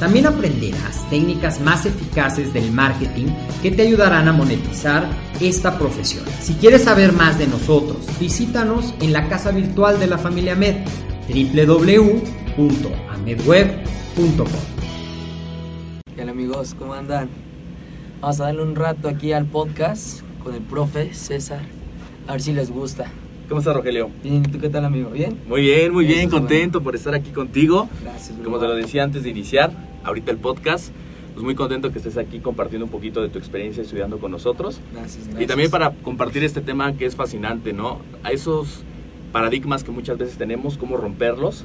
También aprenderás técnicas más eficaces del marketing que te ayudarán a monetizar esta profesión. Si quieres saber más de nosotros, visítanos en la casa virtual de la familia Med, www.amedweb.com. ¿Qué tal amigos? ¿Cómo andan? Vamos a darle un rato aquí al podcast con el profe César, a ver si les gusta. ¿Cómo estás, Rogelio? Bien, ¿y tú qué tal amigo? ¿Bien? Muy bien, muy bien, contento por estar aquí contigo. Gracias. Como te lo decía antes de iniciar, ahorita el podcast, pues muy contento que estés aquí compartiendo un poquito de tu experiencia estudiando con nosotros. Gracias, Y gracias. también para compartir este tema que es fascinante, ¿no? A esos paradigmas que muchas veces tenemos, cómo romperlos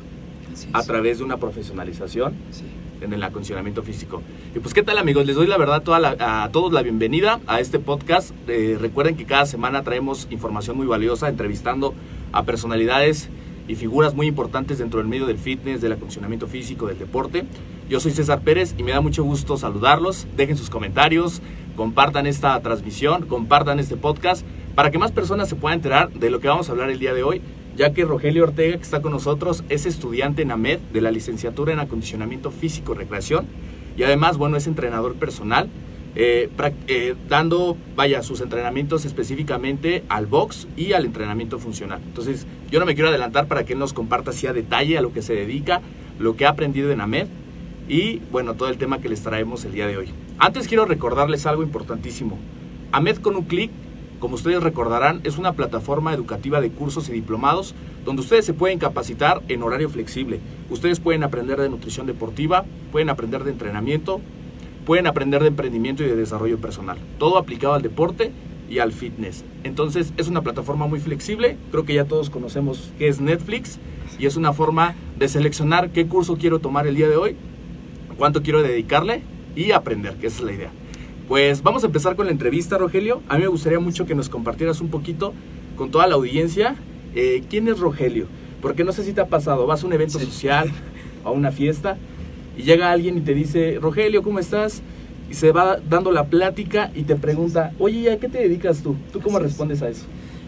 a través de una profesionalización Sí. En el acondicionamiento físico. Y pues, ¿qué tal amigos? Les doy la verdad a todos la bienvenida a este podcast. Eh, recuerden que cada semana traemos información muy valiosa, entrevistando a personalidades y figuras muy importantes dentro del medio del fitness, del acondicionamiento físico, del deporte. Yo soy César Pérez y me da mucho gusto saludarlos. Dejen sus comentarios, compartan esta transmisión, compartan este podcast para que más personas se puedan enterar de lo que vamos a hablar el día de hoy, ya que Rogelio Ortega, que está con nosotros, es estudiante en AMED de la licenciatura en acondicionamiento físico y recreación y además, bueno, es entrenador personal, eh, eh, dando, vaya, sus entrenamientos específicamente al box y al entrenamiento funcional. Entonces, yo no me quiero adelantar para que él nos comparta así a detalle a lo que se dedica, lo que ha aprendido en AMED y, bueno, todo el tema que les traemos el día de hoy. Antes quiero recordarles algo importantísimo. AMED con un clic, como ustedes recordarán, es una plataforma educativa de cursos y diplomados donde ustedes se pueden capacitar en horario flexible. Ustedes pueden aprender de nutrición deportiva, pueden aprender de entrenamiento, pueden aprender de emprendimiento y de desarrollo personal. Todo aplicado al deporte y al fitness. Entonces es una plataforma muy flexible. Creo que ya todos conocemos qué es Netflix y es una forma de seleccionar qué curso quiero tomar el día de hoy, cuánto quiero dedicarle y aprender, que esa es la idea. Pues vamos a empezar con la entrevista, Rogelio. A mí me gustaría mucho que nos compartieras un poquito con toda la audiencia eh, quién es Rogelio. Porque no sé si te ha pasado, vas a un evento social, a una fiesta, y llega alguien y te dice, Rogelio, ¿cómo estás? Y se va dando la plática y te pregunta, oye, ¿y a qué te dedicas tú? ¿Tú cómo Así es. respondes a eso?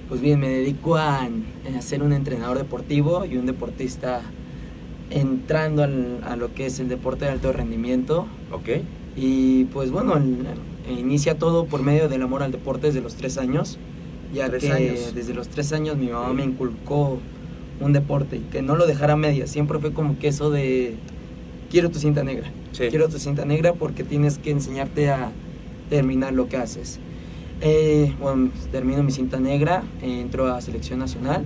Pues bien, me dedico a, a ser un entrenador deportivo y un deportista entrando al- a lo que es el deporte de alto rendimiento. ¿Ok? Y pues bueno, el- inicia todo por medio del amor al deporte desde los tres años, ya Tres que años. desde los tres años mi mamá me inculcó un deporte y que no lo dejara a medias, siempre fue como que eso de quiero tu cinta negra, Sí. quiero tu cinta negra porque tienes que enseñarte a terminar lo que haces. Eh, bueno, termino mi cinta negra, entro a selección nacional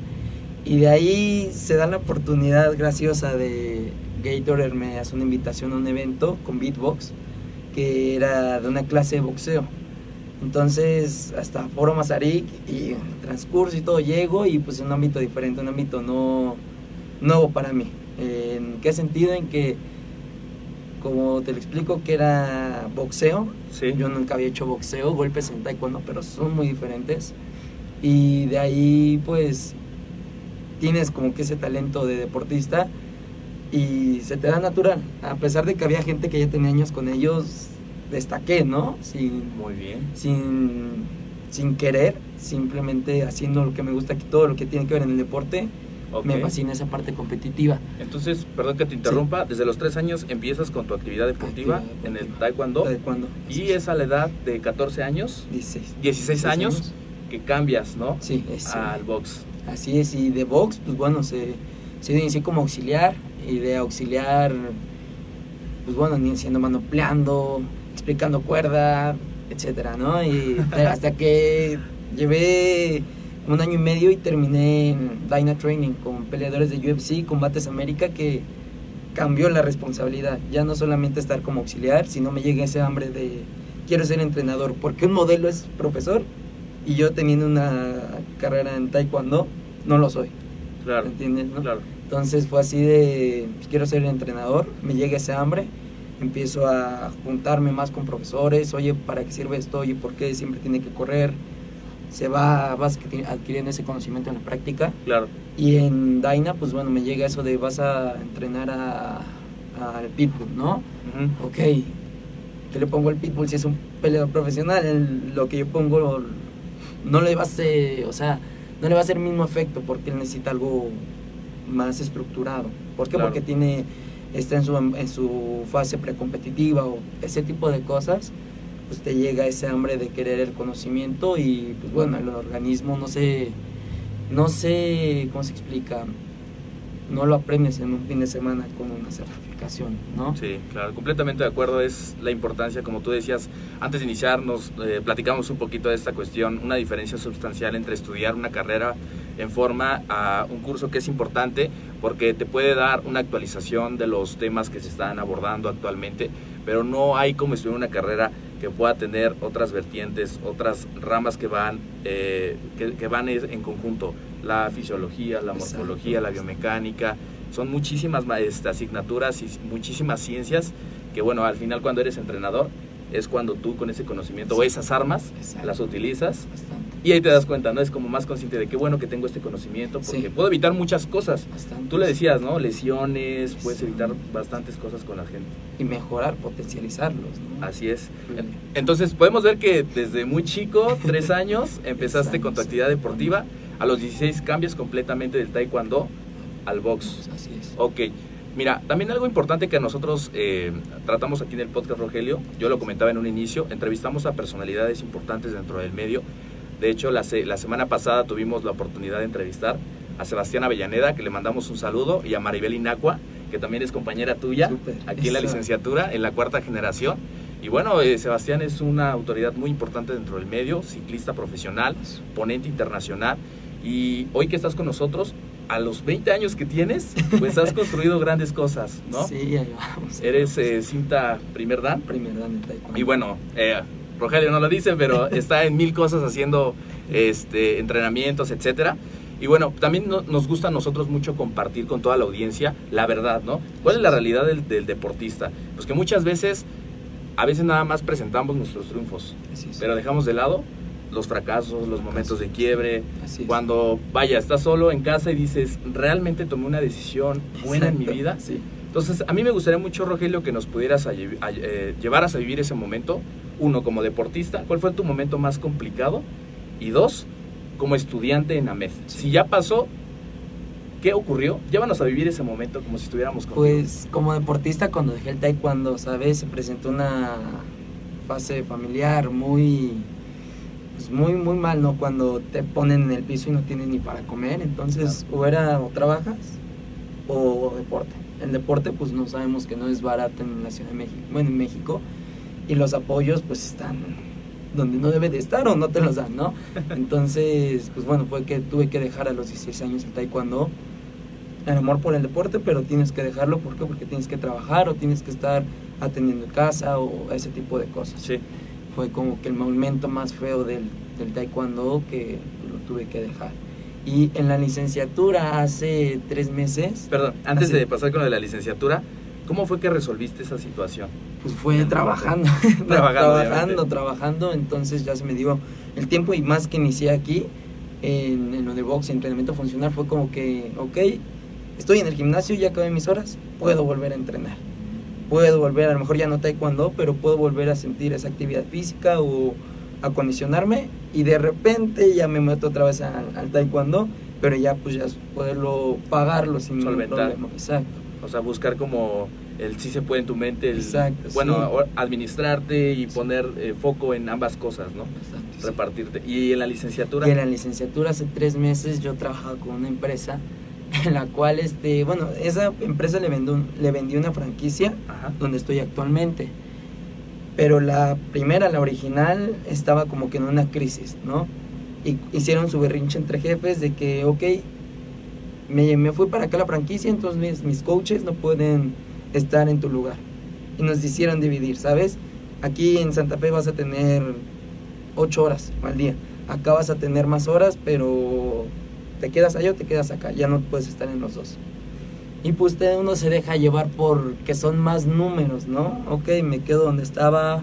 y de ahí se da la oportunidad graciosa de Gatorade me hace una invitación a un evento con Beatbox que era de una clase de boxeo. Entonces, hasta Foro Mazarik y transcurso y todo llego y pues en un ámbito diferente, un ámbito no nuevo para mí. ¿En qué sentido? En que, como te lo explico, que era boxeo. Sí. Yo nunca había hecho boxeo, golpes en taekwondo, pero son muy diferentes. Y de ahí, pues, tienes como que ese talento de deportista y se te da natural. A pesar de que había gente que ya tenía años con ellos, destaqué, ¿no? Sin, Muy bien. sin, sin querer, simplemente haciendo lo que me gusta, todo lo que tiene que ver en el deporte, me fascina esa parte competitiva. Entonces, perdón que te interrumpa, desde los tres años empiezas con tu actividad deportiva Actividad en el taekwondo Taekwondo. y es a la edad de 14 años, 16. 16 años, que cambias, ¿no? Sí, es, Al box. así es. Y de box, pues bueno, se, se inicié como auxiliar y de auxiliar, pues bueno, ni siendo manopleando, explicando cuerda, etcétera, ¿no? Y hasta que llevé un año y medio y terminé en Dyna Training con peleadores de UFC, Combates América, que cambió la responsabilidad. Ya no solamente estar como auxiliar, sino me llega ese hambre de quiero ser entrenador, porque un modelo es profesor y yo teniendo una carrera en Taekwondo no lo soy. Claro. ¿Entiendes? no? Claro. Entonces fue así de, pues, quiero ser entrenador, me llega ese hambre, empiezo a juntarme más con profesores, oye, ¿para qué sirve esto? Oye, ¿por qué siempre tiene que correr? Se va, vas adquiri- adquiriendo ese conocimiento en la práctica. Claro. Y en Daina, pues bueno, me llega eso de vas a entrenar a- al Pitbull, ¿no? Ujú. Ok, ¿qué le pongo al Pitbull si es un peleador profesional? El- lo que yo pongo no le va a hacer, o sea, no le va a hacer el mismo efecto porque él necesita algo más estructurado. ¿Por qué? Claro. Porque tiene, está en su, en su fase precompetitiva o ese tipo de cosas, pues te llega ese hambre de querer el conocimiento y pues bueno, el organismo no sé, no sé cómo se explica, no lo aprendes en un fin de semana con una certificación, ¿no? Sí, claro, completamente de acuerdo. Es la importancia, como tú decías, antes de iniciar nos eh, platicamos un poquito de esta cuestión, una diferencia sustancial entre estudiar una carrera en forma a un curso que es importante porque te puede dar una actualización de los temas que se están abordando actualmente, pero no hay como estudiar una carrera que pueda tener otras vertientes, otras ramas que van, eh, que, que van en conjunto, la fisiología, la morfología, la biomecánica, son muchísimas ma- este, asignaturas y muchísimas ciencias que bueno, al final cuando eres entrenador es cuando tú con ese conocimiento o esas armas las utilizas. Y ahí te das cuenta, ¿no? Es como más consciente de qué bueno que tengo este conocimiento porque Sí. puedo evitar muchas cosas. Tú le decías, ¿no? Lesiones, puedes evitar bastantes cosas con la gente. y mejorar, potencializarlos. ¿no? Así es. Entonces podemos ver que desde muy chico, tres años, empezaste con tu actividad deportiva. A los 16 cambias completamente del taekwondo al box. Así es. Ok, mira, también algo importante que nosotros eh, tratamos aquí en el podcast Rogelio, yo lo comentaba en un inicio, entrevistamos a personalidades importantes dentro del medio. De hecho, la, la semana pasada tuvimos la oportunidad de entrevistar a Sebastián Avellaneda, que le mandamos un saludo, y a Maribel Inacua, que también es compañera tuya aquí en la licenciatura, en la cuarta generación. Y bueno, eh, Sebastián es una autoridad muy importante dentro del medio, ciclista profesional, ponente internacional. Y hoy que estás con nosotros, a los 20 años que tienes, pues has construido grandes cosas, ¿no? Sí, ahí vamos. Eres eh, cinta primer dan. primer dan taekwondo. Y bueno, eh, Rogelio no lo dice, pero está en mil cosas haciendo este, entrenamientos, etcétera. Y bueno, también no- nos gusta a nosotros mucho compartir con toda la audiencia la verdad, ¿no? ¿Cuál es la realidad del, del deportista? Pues que muchas veces, a veces nada más presentamos nuestros triunfos, pero dejamos de lado los fracasos, los momentos de quiebre, cuando, vaya, estás solo en casa y dices, realmente tomé una decisión buena en mi vida. Sí. Entonces, a mí me gustaría mucho, Rogelio, que nos pudieras a a- eh, llevaras a vivir ese momento. Uno, como deportista, ¿cuál fue tu momento más complicado? Y dos, como estudiante en AMED. Si ya pasó, ¿qué ocurrió? Llévanos a vivir ese momento como si estuviéramos contigo. Pues como deportista cuando dejé el taekwondo, ¿sabes? Se presentó una fase familiar muy pues muy muy mal, ¿no? Cuando te ponen en el piso y no tienes ni para comer, entonces o era o trabajas o deporte. El deporte pues no sabemos que no es barato en la Ciudad de México, bueno, en México y los apoyos pues están donde no debe de estar o no te los dan, ¿no? Entonces, pues bueno, fue que tuve que dejar a los 16 años el taekwondo el amor por el deporte, pero tienes que dejarlo ¿por qué? porque tienes que trabajar o tienes que estar atendiendo casa o ese tipo de cosas. Sí. Fue como que el momento más feo del, del taekwondo que lo tuve que dejar. Y en la licenciatura hace tres meses, Perdón, antes de pasar con lo de la licenciatura, ¿cómo fue que resolviste esa situación? pues fue trabajando, Trabajando, trabajando, trabajando, entonces ya se me dio el tiempo y más que inicié aquí en, en lo de box y entrenamiento funcional fue como que, ok, estoy en el gimnasio, ya acabé mis horas, puedo volver a entrenar. puedo volver, a lo mejor ya no taekwondo, pero puedo volver a sentir esa actividad física o acondicionarme y de repente ya me meto otra vez al, al taekwondo, pero ya pues ya poderlo pagarlo sin Solventar. problema. Exacto. O sea, buscar como el sí se puede en tu mente, el, Exacto, bueno, sí. administrarte y Sí. poner eh, foco en ambas cosas, ¿no? Exacto, sí. Repartirte. Y en la licenciatura, Y en la licenciatura hace tres meses yo trabajaba con una empresa en la cual, este, bueno, esa empresa le vendió, le vendió una franquicia Ajá. donde estoy actualmente. Pero la primera, la original, estaba como que en una crisis, ¿no? Y hicieron su berrinche entre jefes de que, ok, me, me fui para acá la franquicia, entonces mis, mis coaches no pueden estar en tu lugar. Y nos hicieron dividir, ¿sabes? Aquí en Santa Fe vas a tener ocho horas al día. Acá vas a tener más horas, pero te quedas allá o te quedas acá. Ya no puedes estar en los dos. Y pues usted uno se deja llevar por que son más números, ¿no? Ok, me quedo donde estaba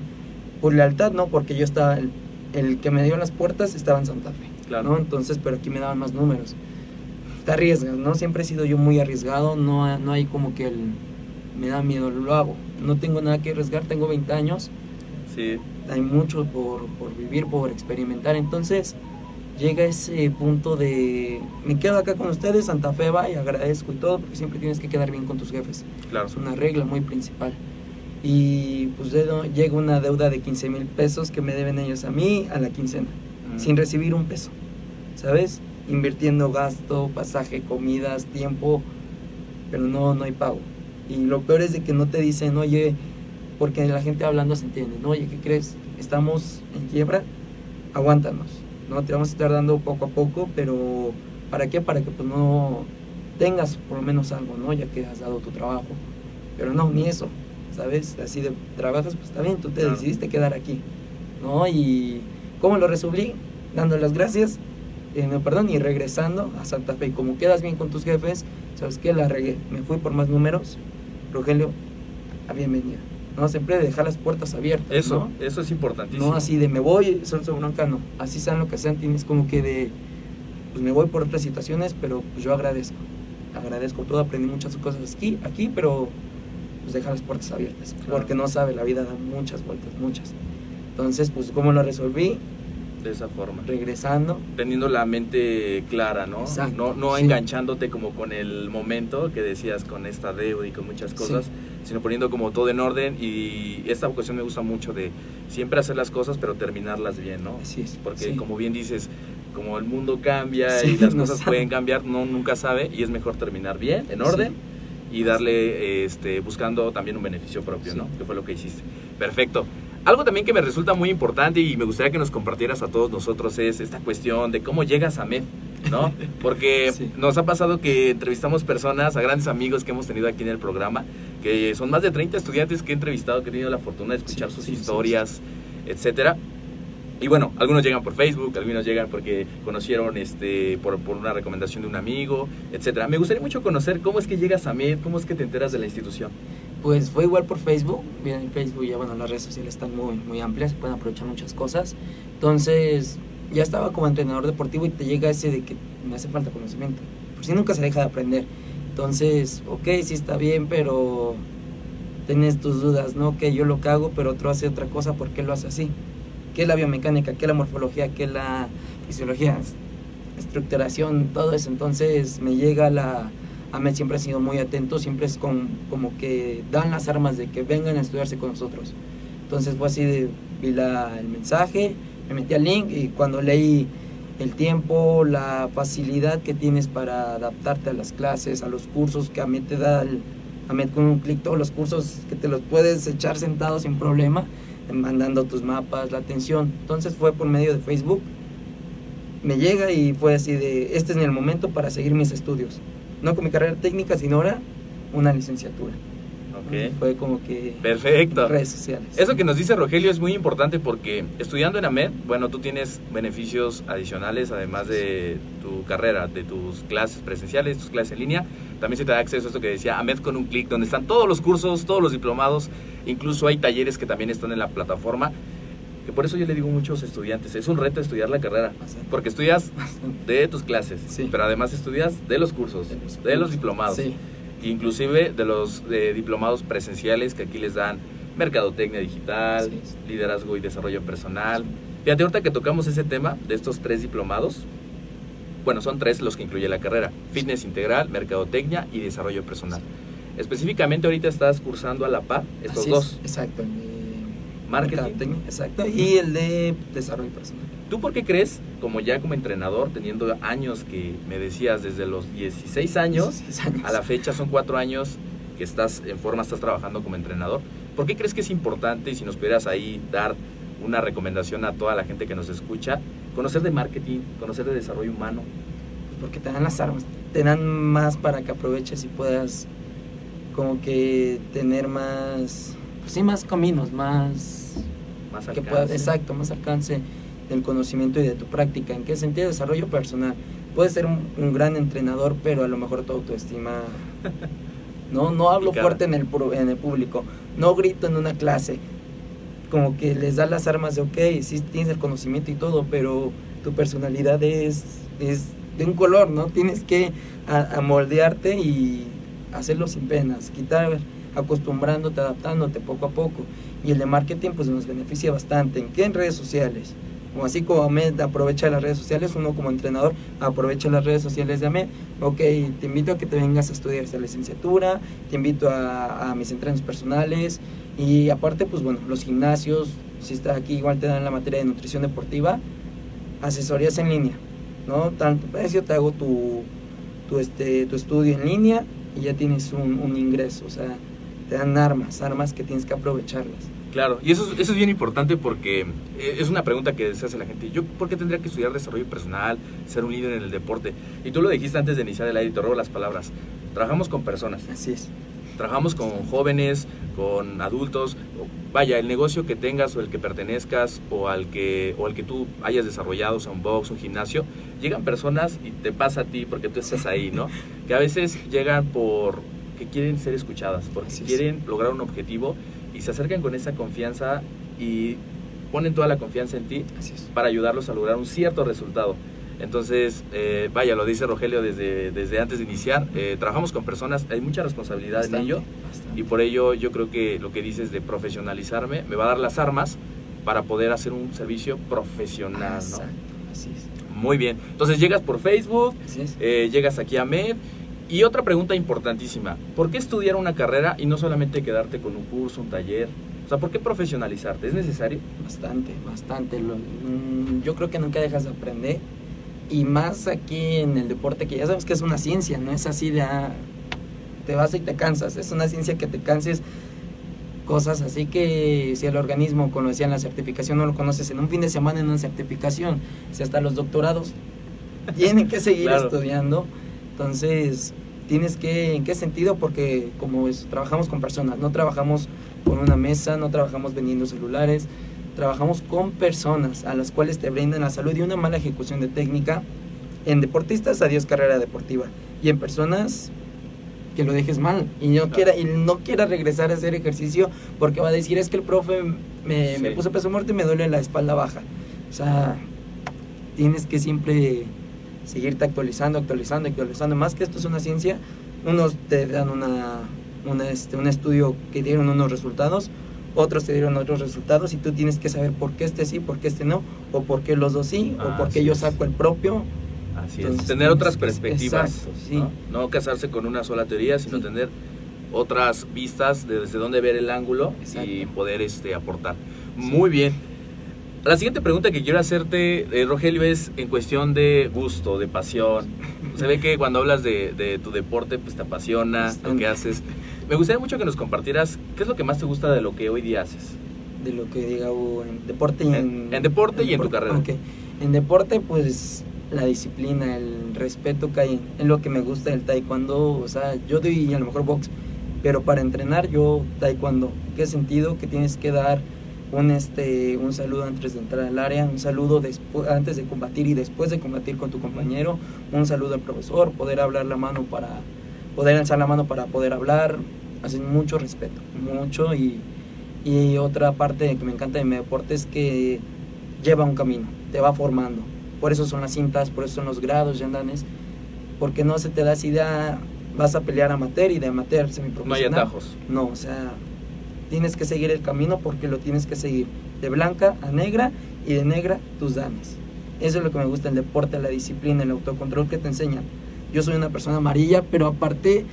por lealtad, ¿no? Porque yo estaba, el, el que me dio las puertas estaba en Santa Fe, Claro. ¿no? Entonces, pero aquí me daban más números. Te arriesgas, ¿no? Siempre he sido yo muy arriesgado, no, no hay como que el, me da miedo, lo hago. No tengo nada que arriesgar, tengo 20 años, Sí, hay mucho por, por vivir, por experimentar. Entonces llega ese punto de, me quedo acá con ustedes, Santa Fe va y agradezco y todo, porque siempre tienes que quedar bien con tus jefes. claro. Es una regla muy principal. Y pues llega una deuda de 15 mil pesos que me deben ellos a mí a la quincena, Mm. sin recibir un peso, ¿sabes? Invirtiendo gasto, pasaje, comidas, tiempo, pero no, no hay pago. Y lo peor es de que no te dicen, oye, porque la gente hablando se entiende, ¿no? Oye, ¿qué crees? Estamos en quiebra, aguántanos, ¿no? Te vamos a estar dando poco a poco, pero ¿para qué? Para que pues no tengas por lo menos algo, ¿no? Ya que has dado tu trabajo. Pero no, ni eso, ¿sabes? Así de trabajas, pues está bien, tú te Claro. decidiste quedar aquí, ¿no? Y ¿cómo lo resolví? Dando las gracias, eh, no, perdón, y regresando a Santa Fe. Y como quedas bien con tus jefes, ¿sabes qué? La regué, me fui por más números, Rogelio, a bienvenida. No, siempre dejar las puertas abiertas. Eso, ¿no? eso es importantísimo. No así de me voy, son bronca, no. Así sean lo que sean, tienes como que de, pues me voy por otras situaciones, pero pues yo agradezco. Agradezco todo, aprendí muchas cosas aquí, aquí pero pues deja las puertas abiertas. Claro. Porque no sabe, la vida da muchas vueltas, muchas. Entonces, pues cómo lo resolví, De esa forma. regresando. Teniendo la mente clara, ¿no? Exacto, No, no sí. enganchándote como con el momento que decías con esta deuda y con muchas cosas, Sí. Sino poniendo como todo en orden y esta ocasión me gusta mucho de siempre hacer las cosas pero terminarlas bien, ¿no? Así es. Porque sí. como bien dices, como el mundo cambia Sí, y las no cosas sabe. pueden cambiar, no nunca sabe y es mejor terminar bien, en orden y darle este buscando también un beneficio propio, Sí. ¿no? Que fue lo que hiciste. Perfecto. Algo también que me resulta muy importante y me gustaría que nos compartieras a todos nosotros es esta cuestión de cómo llegas a MED, ¿no? Porque Sí. nos ha pasado que entrevistamos personas, a grandes amigos que hemos tenido aquí en el programa, que son más de 30 estudiantes que he entrevistado, que he tenido la fortuna de escuchar Sí, sus sí, historias, etcétera. Y bueno, algunos llegan por Facebook, algunos llegan porque conocieron este por, por una recomendación de un amigo, etcétera. Me gustaría mucho conocer cómo es que llegas a MED, cómo es que te enteras de la institución. Pues fue igual por Facebook. Bien, en Facebook ya, bueno, las redes sociales están muy, muy amplias, se pueden aprovechar muchas cosas. Entonces, ya estaba como entrenador deportivo y te llega ese de que me hace falta conocimiento. Por si nunca se deja de aprender. Entonces, ok, sí está bien, pero tienes tus dudas, ¿no? Que yo lo que hago, pero otro hace otra cosa, ¿por qué lo hace así? ¿Qué es la biomecánica? ¿Qué es la morfología? ¿Qué es la fisiología? Estructuración, todo eso. Entonces, me llega la AMED siempre ha sido muy atento, siempre es con, como que dan las armas de que vengan a estudiarse con nosotros. Entonces fue así de, vi la, el mensaje, me metí al link y cuando leí el tiempo, la facilidad que tienes para adaptarte a las clases, a los cursos que AMED te da, el, AMED con un clic, todos los cursos que te los puedes echar sentado sin problema, mandando tus mapas, la atención. Entonces fue por medio de Facebook, me llega y fue así de, este es el momento para seguir mis estudios no con mi carrera técnica, sino ahora una licenciatura. Fue como que Perfecto. redes sociales. Eso que nos dice Rogelio es muy importante porque estudiando en AMED, bueno, tú tienes beneficios adicionales además de tu carrera, de tus clases presenciales, tus clases en línea. También se te da acceso a esto que decía AMED con un clic, donde están todos los cursos, todos los diplomados, incluso hay talleres que también están en la plataforma. Que por eso yo le digo a muchos estudiantes, es un reto estudiar la carrera, porque estudias de tus clases, Sí. pero además estudias de los cursos, de los, diplomados. Sí. Inclusive de los de diplomados presenciales que aquí les dan mercadotecnia digital, liderazgo y desarrollo personal. Fíjate, ahorita que tocamos ese tema de estos tres diplomados, bueno, son tres los que incluye la carrera, fitness integral, mercadotecnia y desarrollo personal. Específicamente ahorita estás cursando a la par estos Así dos. es, exacto. El de Marketing. Exacto. Y el de desarrollo personal. ¿Tú por qué crees, como ya como entrenador, teniendo años que me decías, desde los 16 años 16 años. a la fecha son cuatro años que estás en forma, estás trabajando como entrenador, ¿por qué crees que es importante, y si nos pudieras ahí dar una recomendación a toda la gente que nos escucha, conocer de marketing, conocer de desarrollo humano? porque te dan las armas, te dan más para que aproveches y puedas como que tener más, pues sí, más caminos, más Más que alcance? puedas, exacto, más alcance del conocimiento y de tu práctica. ¿En qué sentido? Desarrollo personal. Puedes ser un, un gran entrenador, pero a lo mejor tu autoestima no no hablo fuerte en el en el público, no grito en una clase. Como que les da las armas de, ok, sí tienes el conocimiento y todo, pero tu personalidad es, es de un color, ¿no? Tienes que a- moldearte y hacerlo sin penas, quitar, acostumbrándote, adaptándote poco a poco. Y el de marketing pues nos beneficia bastante. ¿En qué? En redes sociales. Como así como Ahmed aprovecha las redes sociales, uno como entrenador aprovecha las redes sociales de Ahmed. Ok, te invito a que te vengas a estudiar esta licenciatura, te invito a, mis entrenos personales y aparte pues bueno, los gimnasios, si estás aquí igual te dan la materia de nutrición deportiva, asesorías en línea, ¿no? Tanto precio, te hago tu, tu, este, tu estudio en línea y ya tienes un ingreso, o sea, te dan armas, armas que tienes que aprovecharlas. Claro, y eso, es- eso es bien importante porque eh, es una pregunta que se hace la gente. ¿Yo por qué tendría que estudiar desarrollo personal, ser un líder en el deporte? Y tú lo dijiste antes de iniciar el aire, te robo las palabras. Trabajamos con personas, Así es. trabajamos con jóvenes, con adultos. Vaya, el negocio que tengas o el que pertenezcas o al que, o al que tú hayas desarrollado, o sea, un box, un gimnasio, llegan personas y te pasa a ti porque tú estás ahí, ¿no? Que a veces llegan por que quieren ser escuchadas, porque Así es. quieren lograr un objetivo y se acercan con esa confianza y ponen toda la confianza en ti Así es. para ayudarlos a lograr un cierto resultado. Entonces, eh, vaya, lo dice Rogelio desde, desde antes de iniciar, eh, trabajamos con personas, hay mucha responsabilidad en Bastante, ello bastante. y por ello yo creo que lo que dices de profesionalizarme me va a dar las armas para poder hacer un servicio profesional, ¿no? Así es. Muy bien, entonces llegas por Facebook, eh, llegas aquí a MED. Y otra pregunta importantísima, ¿por qué estudiar una carrera y no solamente quedarte con un curso, un taller? O sea, ¿por qué profesionalizarte? ¿Es necesario? Bastante, bastante. Lo- mm, yo creo que nunca dejas de aprender. Y más aquí en el deporte, que ya sabes que es una ciencia, no es así de ah, te vas y te cansas. Es una ciencia que te canses cosas así que si el organismo, como decían la certificación, no lo conoces en un fin de semana en una certificación, si hasta los doctorados tienen que seguir Claro. estudiando. Entonces, tienes que, ¿en qué sentido? Porque como es, trabajamos con personas, no trabajamos con una mesa, no trabajamos vendiendo celulares, trabajamos con personas a las cuales te brindan la salud y una mala ejecución de técnica. En deportistas, adiós carrera deportiva. Y en personas, que lo dejes mal y no, Claro. quiera, y no quiera regresar a hacer ejercicio porque va a decir es que el profe me, me puso peso muerto y me duele la espalda baja. O sea, tienes que siempre seguirte actualizando, actualizando, actualizando. Más que esto es una ciencia, unos te dan una, una, este, un estudio que dieron unos resultados, otros te dieron otros resultados y tú tienes que saber por qué este sí, por qué este no, o por qué los dos sí, o por qué yo saco el propio. Así es. Tener otras perspectivas. exacto, sí. ¿no? No casarse con una sola teoría, sino Sí. tener otras vistas de desde dónde ver el ángulo Exacto. y poder este, aportar. Muy bien. La siguiente pregunta que quiero hacerte, eh, Rogelio, es en cuestión de gusto, de pasión. Se ve que cuando hablas de, de tu deporte, pues te apasiona lo Bastante. que haces. Me gustaría mucho que nos compartieras qué es lo que más te gusta de lo que hoy día haces. de lo que diga en deporte y en, En- en deporte y en tu carrera. ok. En deporte, pues la disciplina, el respeto que hay en lo que me gusta del taekwondo. O sea, yo doy a lo mejor box, pero para entrenar yo taekwondo. ¿Qué sentido? Que tienes que dar un, este, un saludo antes de entrar al área, un saludo antes de combatir y después de combatir con tu compañero, un saludo al profesor, poder hablar la mano para poder alzar la mano para poder hablar. Hacen mucho respeto, mucho y y otra parte que me encanta de mi deporte es que lleva un camino, te va formando. Por eso son las cintas, por eso son los grados, yandanes, porque no se te da esa idea vas a pelear amateur y de amateur No hay semiprofesional. atajos. No, o sea, tienes que seguir el camino porque lo tienes que seguir de blanca a negra y de negra tus danes. Eso es lo que me gusta el deporte, la disciplina, el autocontrol que te enseñan. Yo soy una persona amarilla, pero aparte,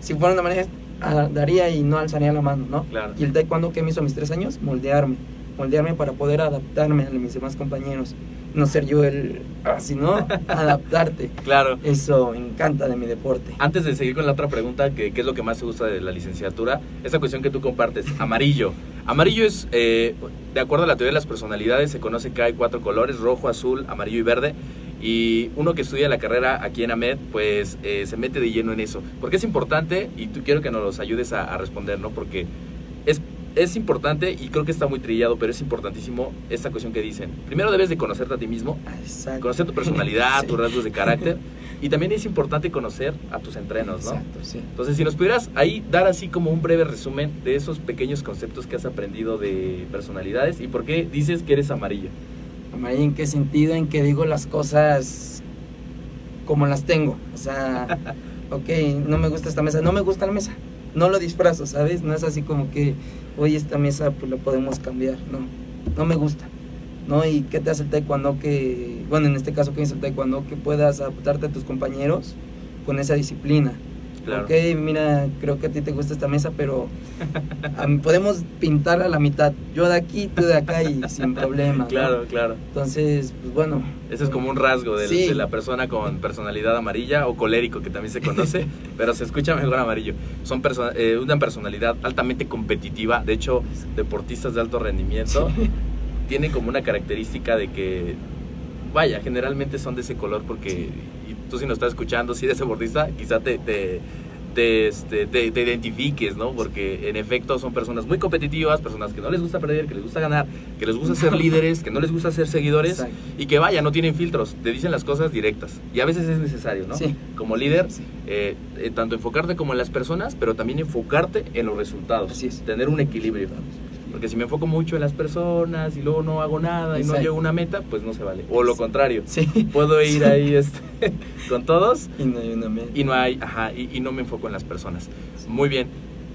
si fuera una amarilla, ah, daría y no alzaría la mano, ¿no? Claro. Y el taekwondo que me hizo a mis tres años, moldearme. Moldearme para poder adaptarme a mis demás compañeros. No ser yo el así, ¿no? Adaptarte. Claro. Eso me encanta de mi deporte. Antes de seguir con la otra pregunta, que qué es lo que más te gusta de la licenciatura, esa cuestión que tú compartes, amarillo. Amarillo es, eh, de acuerdo a la teoría de las personalidades, se conoce que hay cuatro colores, rojo, azul, amarillo y verde. Y uno que estudia la carrera aquí en AMED, pues eh, se mete de lleno en eso. Porque es importante, y tú quiero que nos los ayudes a, a responder, ¿no? Porque es, es importante, y creo que está muy trillado, pero es importantísimo esta cuestión que dicen. Primero debes de conocerte a ti mismo, Exacto. conocer tu personalidad, Sí. tus rasgos de carácter. Y también es importante conocer a tus entrenos, ¿no? Exacto, sí. Entonces, si nos pudieras ahí dar así como un breve resumen de esos pequeños conceptos que has aprendido de personalidades y por qué dices que eres amarillo. Amarillo en qué sentido, en que digo las cosas como las tengo. O sea, ok, no me gusta esta mesa, no me gusta la mesa. No lo disfrazo, ¿sabes? No es así como que, oye, esta mesa pues la podemos cambiar. No, no me gusta. ¿No? ¿Y qué te hace el taekwondo que, bueno, en este caso, ¿qué dice el taekwondo? Que puedas adaptarte a tus compañeros con esa disciplina. Claro. Ok, mira, creo que a ti te gusta esta mesa, pero mí podemos pintar a la mitad. Yo de aquí, tú de acá y sin problema. ¿no? Claro, claro. Entonces, pues bueno. Ese es como un rasgo Sí. de la persona con personalidad amarilla o colérico, que también se conoce, pero se escucha mejor amarillo. Son perso- eh, una personalidad altamente competitiva, de hecho, deportistas de alto rendimiento tienen como una característica de que, vaya, generalmente son de ese color porque, tú si nos estás escuchando, si eres deportista, quizá te, te, te, este, te- te identifiques, ¿no? Porque en efecto son personas muy competitivas, personas que no les gusta perder, que les gusta ganar, que les gusta ser líderes, que no les gusta ser seguidores Exacto. y que vaya, no tienen filtros, te dicen las cosas directas. Y a veces es necesario, ¿no? Sí. Como líder, Sí. eh, eh, tanto enfocarte como en las personas, pero también enfocarte en los resultados. Así es. Tener un equilibrio. Porque si me enfoco mucho en las personas y luego no hago nada y no Exacto. llego a una meta, pues no se vale. O lo contrario. Sí. Puedo ir ahí este, con todos Y no hay una meta. y no hay, ajá, y, y no me enfoco en las personas. Muy bien.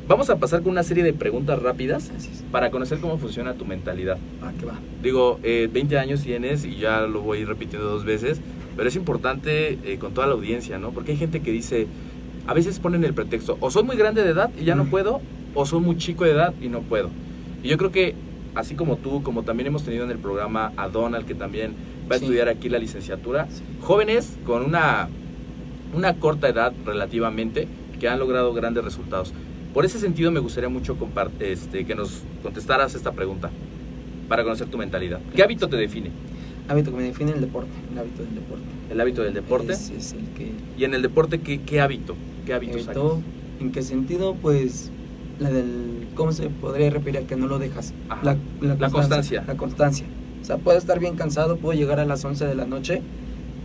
Vamos a pasar con una serie de preguntas rápidas para conocer cómo funciona tu mentalidad. Ah, que va. Digo, eh, 20 años tienes y ya lo voy repitiendo dos veces, pero es importante eh, con toda la audiencia, ¿no? Porque hay gente que dice, a veces ponen el pretexto, o soy muy grande de edad y ya no puedo, o soy muy chico de edad y no puedo. Y yo creo que, así como tú, como también hemos tenido en el programa a Donald, que también va a Sí. estudiar aquí la licenciatura, Sí. jóvenes con una, una corta edad relativamente que han logrado grandes resultados. Por ese sentido me gustaría mucho este, que nos contestaras esta pregunta para conocer tu mentalidad. ¿Qué hábito te define? Hábito que me define el deporte. El hábito del deporte. El hábito del deporte. Ese es el que. Y en el deporte, ¿qué, qué hábito? ¿Qué hábitos hay? Hábito, ¿En qué sentido? Pues la del. ¿Cómo se podría referir a que no lo dejas? La, La constancia. La constancia. O sea, puedo estar bien cansado, puedo llegar a las 11 de la noche,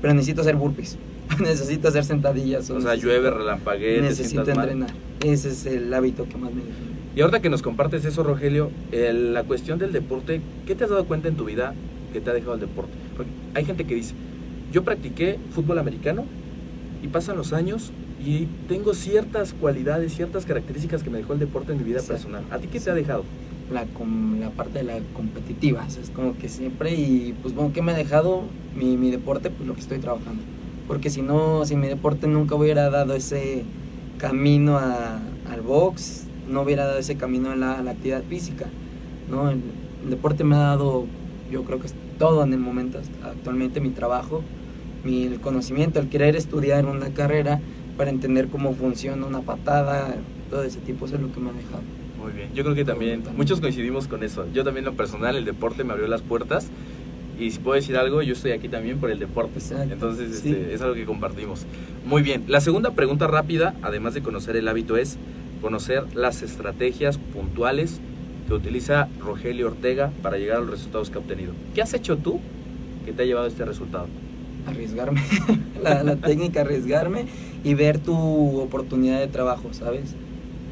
pero necesito hacer burpees. necesito hacer sentadillas. O sea, necesito- llueve, relampaguee, te Necesito mal. entrenar. Ese es el hábito que más me define. Y ahorita que nos compartes eso, Rogelio, el- la cuestión del deporte, ¿qué te has dado cuenta en tu vida que te ha dejado el deporte? Porque hay gente que dice, yo practiqué fútbol americano y pasan los años y tengo ciertas cualidades, ciertas características que me dejó el deporte en mi vida Exacto. personal. ¿A ti qué te ha dejado? la, com- la parte de la competitiva. o sea, es como que siempre, y pues bueno, ¿qué me ha dejado mi, mi deporte? Pues lo que estoy trabajando. Porque si no, si mi deporte nunca hubiera dado ese camino a- al box, no hubiera dado ese camino a la, a la actividad física. ¿no? El, el deporte me ha dado, yo creo que es todo en el momento, actualmente mi trabajo, mi, el conocimiento, el querer estudiar una carrera para entender cómo funciona una patada, todo ese tipo, eso es lo que me ha dejado. Muy bien. Yo creo que también muchos coincidimos con eso. Yo también lo personal, el deporte me abrió las puertas. Y si puedo decir algo, yo estoy aquí también por el deporte. Exacto. Entonces, Sí. este, es algo que compartimos. Muy bien. La segunda pregunta rápida, además de conocer el hábito, es conocer las estrategias puntuales que utiliza Rogelio Ortega para llegar a los resultados que ha obtenido. ¿Qué has hecho tú que te ha llevado a este resultado? Arriesgarme, la, la técnica arriesgarme y ver tu oportunidad de trabajo, ¿sabes?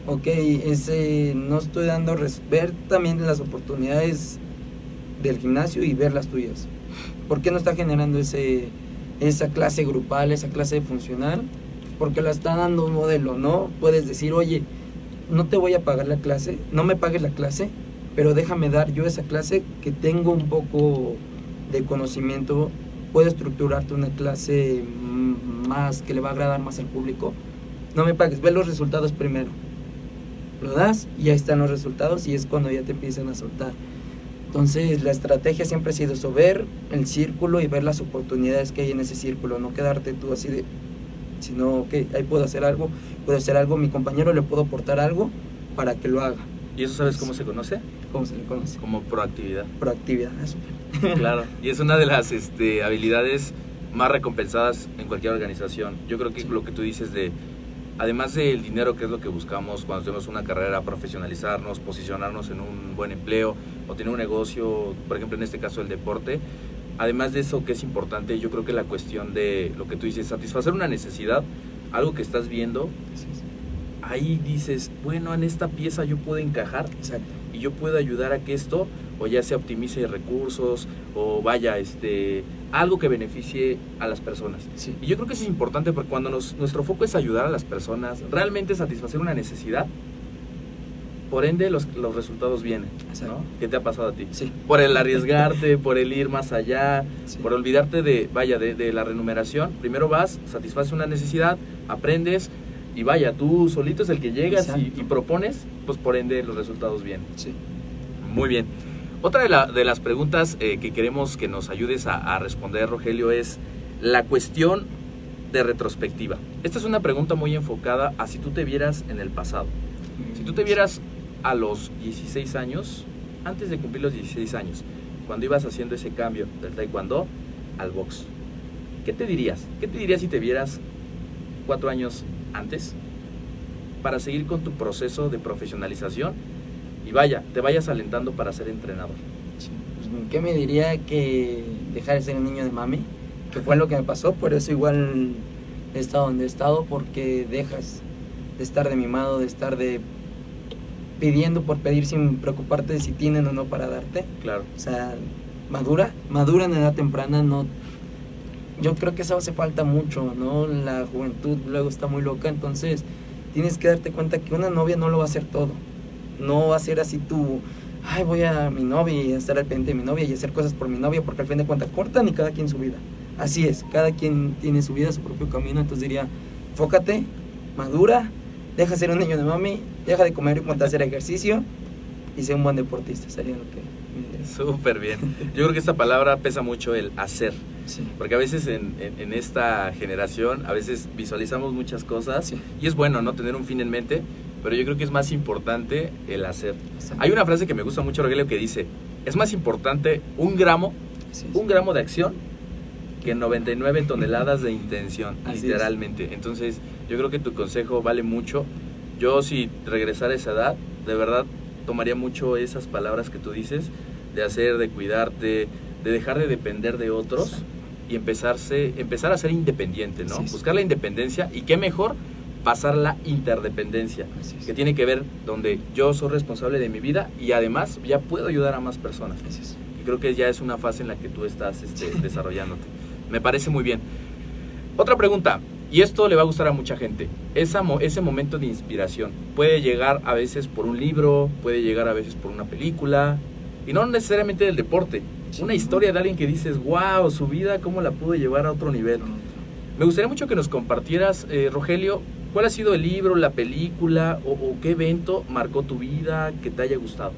Ok, ese, no estoy dando, ver también las oportunidades del gimnasio y ver las tuyas. ¿Por qué no está generando ese, esa clase grupal, esa clase funcional porque lo está dando un modelo, ¿no? Puedes decir, oye, no te voy a pagar la clase, no me pagues la clase, pero déjame dar yo esa clase que tengo un poco de conocimiento, puedo estructurarte una clase mm, más que le va a agradar más al público. No me pagues, ve los resultados primero. Lo das y ahí están los resultados y es cuando ya te empiezan a soltar. Entonces la estrategia siempre ha sido eso, ver el círculo y ver las oportunidades que hay en ese círculo, no quedarte tú así de, sino que ahí puedo hacer algo, puedo hacer algo, mi compañero le puedo aportar algo para que lo haga. ¿Y eso sabes cómo se conoce? ¿Cómo se le conoce? Como proactividad. Proactividad, eso. Claro, y es una de las este, habilidades más recompensadas en cualquier organización. Yo creo que Sí. lo que tú dices de, además del dinero, que es lo que buscamos cuando tenemos una carrera, profesionalizarnos, posicionarnos en un buen empleo o tener un negocio, por ejemplo en este caso el deporte, además de eso que es importante, yo creo que la cuestión de lo que tú dices, satisfacer una necesidad, algo que estás viendo, ahí dices, bueno, en esta pieza yo puedo encajar Exacto. y yo puedo ayudar a que esto o ya se optimice recursos o vaya este algo que beneficie a las personas. Sí. Y yo creo que eso es importante porque cuando nos- nuestro foco es ayudar a las personas, realmente satisfacer una necesidad, por ende los, los resultados vienen. ¿Qué te ha pasado a ti? Sí. Por el arriesgarte, por el ir más allá, Sí. por olvidarte de, vaya, de, de la remuneración. Primero vas, satisfaces una necesidad, aprendes y vaya, tú solito es el que llegas y, propones, pues por ende los resultados vienen. Sí. Muy bien. Otra de, la- de las preguntas eh, que queremos que nos ayudes a, a responder, Rogelio, es la cuestión de retrospectiva. Esta es una pregunta muy enfocada a si tú te vieras en el pasado. Si tú te vieras a los 16 años, antes de cumplir los 16 años, cuando ibas haciendo ese cambio del taekwondo al box, ¿qué te dirías? ¿Qué te dirías si te vieras cuatro años antes para seguir con tu proceso de profesionalización y vaya, te vayas alentando para ser entrenador? Sí. Pues, ¿Qué me diría que dejar de ser un niño de mami? Que fue lo que me pasó, por eso igual he estado donde he estado, porque dejas de estar de mimado, de estar de pidiendo por pedir sin preocuparte de si tienen o no para darte. Claro. O sea, madura, madura en edad temprana, no... Yo creo que eso hace falta mucho, ¿no? La juventud luego está muy loca, entonces tienes que darte cuenta que una novia no lo va a hacer todo. No va a ser así tú, ay, voy a mi novia y a estar al pendiente de mi novia y hacer cosas por mi novia, porque al fin de cuentas cortan y cada quien su vida. Así es, cada quien tiene su vida, su propio camino, entonces diría, fócate, madura, deja ser un niño de mami, deja de comer y ponte a hacer ejercicio y sé un buen deportista, sería lo que. Súper bien. Yo creo que esta palabra pesa mucho el hacer. Sí. Porque a veces en, en- en esta generación, a veces visualizamos muchas cosas Sí. y es bueno no tener un fin en mente, pero yo creo que es más importante el hacer. Exacto. Hay una frase que me gusta mucho, Rogelio, que dice, es más importante un gramo, es. un gramo de acción que 99 toneladas de intención, Así es. literalmente. Entonces, yo creo que tu consejo vale mucho. Yo si regresara a esa edad, de verdad tomaría mucho esas palabras que tú dices, de hacer, de cuidarte, de dejar de depender de otros. Y empezarse, empezar a ser independiente, ¿no? Buscar la independencia y qué mejor pasar la interdependencia, es. que tiene que ver donde yo soy responsable de mi vida y además ya puedo ayudar a más personas. Es. Y creo que ya es una fase en la que tú estás este, desarrollándote. Me parece muy bien. Otra pregunta, y esto le va a gustar a mucha gente. Esa ese momento de inspiración puede llegar a veces por un libro, puede llegar a veces por una película, y no necesariamente del deporte. Una historia de alguien que dices, wow, su vida, cómo la pudo llevar a otro nivel. Me gustaría mucho que nos compartieras, eh, Rogelio, cuál ha sido el libro, la película o, o qué evento marcó tu vida que te haya gustado.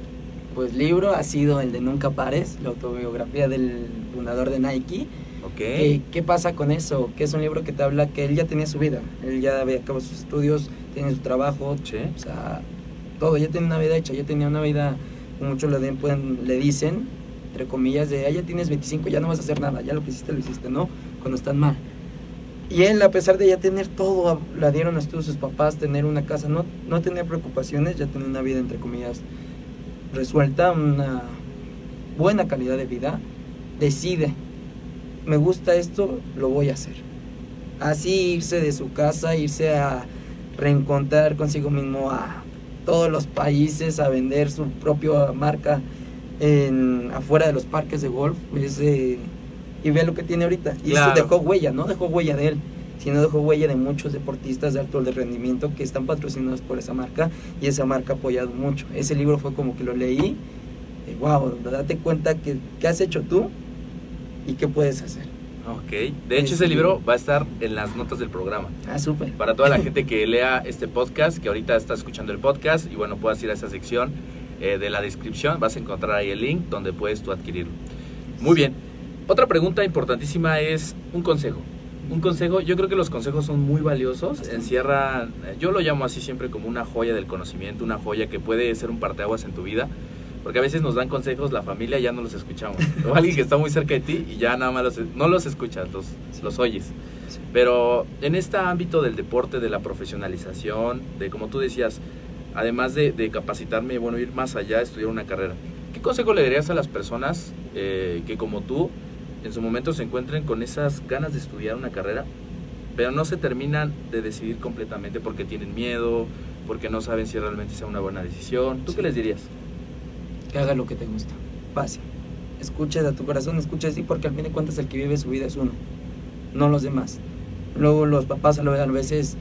Pues libro ha sido el de Nunca Pares, la autobiografía del fundador de Nike. ¿Ok? ¿Qué, qué pasa con eso? Que es un libro que te habla que él ya tenía su vida, él ya había acabado sus estudios, tiene su trabajo, Sí. o sea, todo, ya tenía una vida hecha, ya tenía una vida, como muchos le, den- pueden- le dicen, entre comillas, de, ah, ya tienes 25, ya no vas a hacer nada, ya lo que hiciste lo hiciste, ¿no? Cuando están mal. Y él, a pesar de ya tener todo, la dieron a todos sus papás, tener una casa, no, no tener preocupaciones, ya tenía una vida, entre comillas, resuelta, una buena calidad de vida, decide, me gusta esto, lo voy a hacer. Así irse de su casa, irse a reencontrar consigo mismo a todos los países, a vender su propia marca en, afuera de los parques de golf, es, eh, y ve lo que tiene ahorita. Y Claro. eso dejó huella, ¿no? Dejó huella de él. sino dejó huella de muchos deportistas de alto rendimiento que están patrocinados por esa marca y esa marca ha apoyado mucho. Ese libro fue como que lo leí, y wow, date cuenta que qué has hecho tú y qué puedes hacer. Ok, de hecho ese libro va a estar en las notas del programa. Ah, súper. Para toda la gente que lea este podcast, que ahorita está escuchando el podcast, y bueno, puedas ir a esa sección eh, de la descripción, vas a encontrar ahí el link donde puedes tú adquirirlo. Muy bien. Otra pregunta importantísima es un consejo. Un consejo, yo creo que los consejos son muy valiosos, encierran, yo lo llamo así siempre como una joya del conocimiento, una joya que puede ser un parteaguas en tu vida, porque a veces nos dan consejos la familia y ya no los escuchamos. O alguien que está muy cerca de ti y ya nada más los, no los escuchas, los, los oyes. Pero en este ámbito del deporte, de la profesionalización, de como tú decías, además de, de capacitarme, bueno, ir más allá, estudiar una carrera, ¿qué consejo le darías a las personas eh, que como tú en su momento se encuentren con esas ganas de estudiar una carrera, pero no se terminan de decidir completamente porque tienen miedo, porque no saben si realmente sea una buena decisión? ¿Tú qué les dirías? que haga lo que te gusta. Fácil. Escuches a tu corazón, escucha así, porque al fin de cuentas el que vive su vida es uno, no los demás. Luego los papás a veces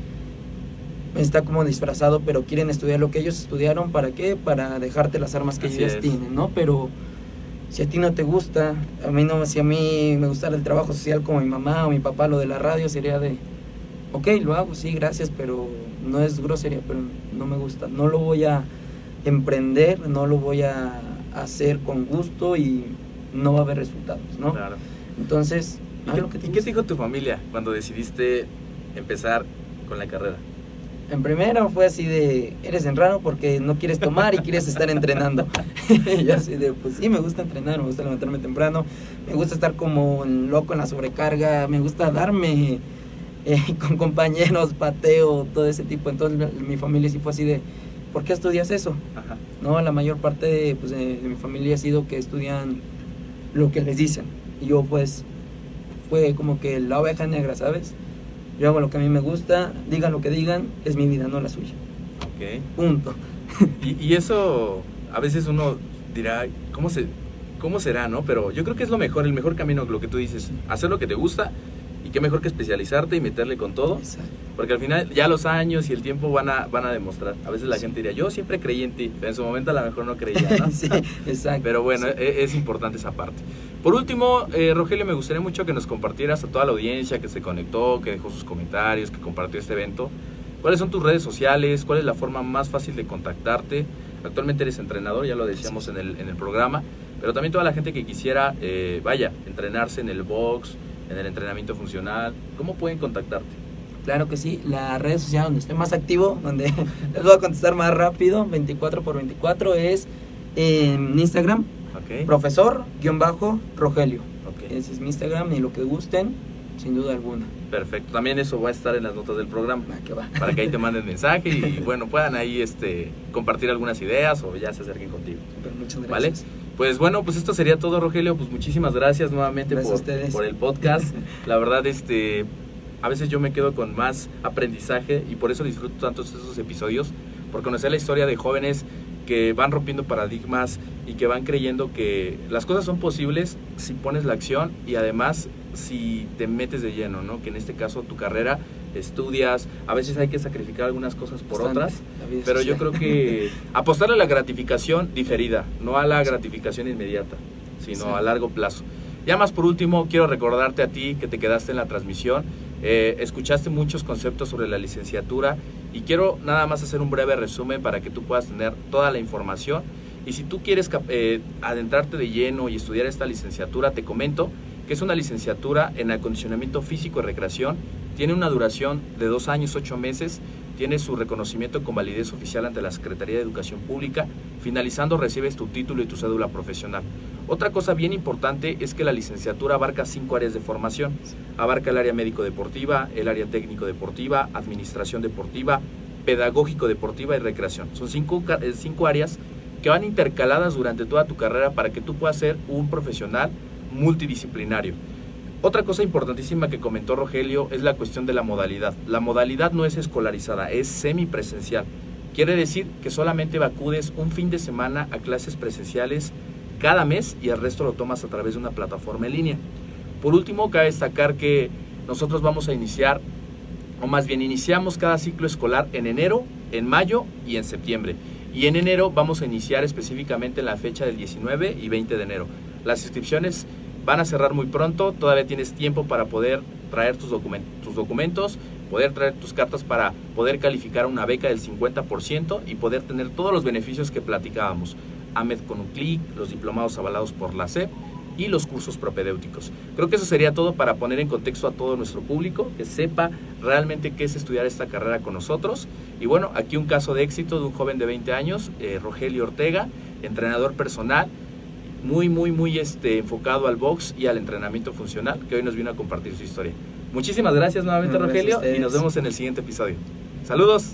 está como disfrazado, pero quieren estudiar lo que ellos estudiaron, ¿para qué? Para dejarte las armas que Así ellos es. tienen, ¿no? Pero si a ti no te gusta, a mí no, si a mí me gustara el trabajo social como mi mamá o mi papá, lo de la radio sería de, ok, lo hago, sí, gracias, pero no es grosería, pero no me gusta, no lo voy a emprender, no lo voy a hacer con gusto y no va a haber resultados, ¿no? Claro. Entonces, ¿Y haz qué, y qué te dijo tu familia cuando decidiste empezar con la carrera? En primera fue así de, eres enrano porque no quieres tomar y quieres estar entrenando. y yo así de, pues sí, me gusta entrenar, me gusta levantarme temprano, me gusta estar como loco en la sobrecarga, me gusta darme eh, con compañeros, pateo, todo ese tipo. Entonces mi familia sí fue así de, ¿por qué estudias eso? Ajá. No, la mayor parte de, pues, de, de mi familia ha sido que estudian lo que les dicen. Y yo pues fue como que la oveja negra, ¿sabes? Yo hago lo que a mí me gusta, digan lo que digan, es mi vida, no la suya. Ok. Punto. Y, y eso, a veces uno dirá, ¿cómo, se, ¿cómo será, no? Pero yo creo que es lo mejor, el mejor camino, lo que tú dices, hacer lo que te gusta y qué mejor que especializarte y meterle con todo, Exacto. porque al final ya los años y el tiempo van a, van a demostrar. A veces la gente diría, yo siempre creí en ti, pero en su momento a lo mejor no creía, ¿no? sí, exacto. Pero bueno, e- es, importante esa parte. Por último, eh, Rogelio, me gustaría mucho que nos compartieras a toda la audiencia que se conectó, que dejó sus comentarios, que compartió este evento. ¿Cuáles son tus redes sociales? ¿Cuál es la forma más fácil de contactarte? Actualmente eres entrenador, ya lo decíamos en el, en el programa, pero también toda la gente que quisiera, eh, vaya, entrenarse en el box, en el entrenamiento funcional, ¿cómo pueden contactarte? Claro que sí, la red social donde estoy más activo, donde les voy a contestar más rápido, 24 por 24 es en Instagram, ¿Ok? profesor-rogelio. Ese es mi Instagram y lo que gusten, sin duda alguna. Perfecto. También eso va a estar en las notas del programa. Va, que va. para que ahí te manden mensaje y bueno, puedan ahí este compartir algunas ideas o ya se acerquen contigo. Muchas ¿Vale? Pues bueno, pues esto sería todo, Rogelio. Pues muchísimas gracias nuevamente Gracias por el podcast. La verdad, este a veces yo me quedo con más aprendizaje y por eso disfruto tantos esos episodios, por conocer la historia de jóvenes que van rompiendo paradigmas y que van creyendo que las cosas son posibles si pones la acción y además si te metes de lleno, ¿no? Que en este caso tu carrera, estudias, a veces hay que sacrificar algunas cosas por Bastante, otras, pero yo creo que apostarle a la gratificación diferida, no a la gratificación inmediata, sino Sí. a largo plazo. Ya más por último, quiero recordarte a ti que te quedaste en la transmisión, eh, escuchaste muchos conceptos sobre la licenciatura y quiero nada más hacer un breve resumen para que tú puedas tener toda la información. Y si tú quieres eh, adentrarte de lleno y estudiar esta licenciatura, te comento que es una licenciatura en acondicionamiento físico y recreación. Tiene una duración de dos años, ocho meses. Tiene su reconocimiento con validez oficial ante la Secretaría de Educación Pública. Finalizando, recibes tu título y tu cédula profesional. Otra cosa bien importante es que la licenciatura abarca cinco áreas de formación. Abarca el área médico-deportiva, el área técnico-deportiva, administración deportiva, pedagógico-deportiva y recreación. Son cinco, eh, cinco áreas que van intercaladas durante toda tu carrera para que tú puedas ser un profesional multidisciplinario. Otra cosa importantísima que comentó Rogelio es la cuestión de la modalidad. La modalidad no es escolarizada, es semipresencial. Quiere decir que solamente acudes un fin de semana a clases presenciales cada mes y el resto lo tomas a través de una plataforma en línea. Por último, cabe destacar que nosotros vamos a iniciar o más bien iniciamos cada ciclo escolar en enero, en mayo y en septiembre. Y en enero vamos a iniciar específicamente en la fecha del 19 y 20 de enero. Las inscripciones van a cerrar muy pronto, todavía tienes tiempo para poder traer tus, tus documentos, poder traer tus cartas para poder calificar una beca del 50% y poder tener todos los beneficios que platicábamos. AMED con un clic, los diplomados avalados por la SEP y los cursos propedéuticos. Creo que eso sería todo para poner en contexto a todo nuestro público, que sepa realmente qué es estudiar esta carrera con nosotros. Y bueno, aquí un caso de éxito de un joven de 20 años, eh, Rogelio Ortega, entrenador personal, muy, muy, muy este, enfocado al box y al entrenamiento funcional, que hoy nos vino a compartir su historia. Muchísimas gracias nuevamente, Rogelio, y nos vemos en el siguiente episodio. Saludos.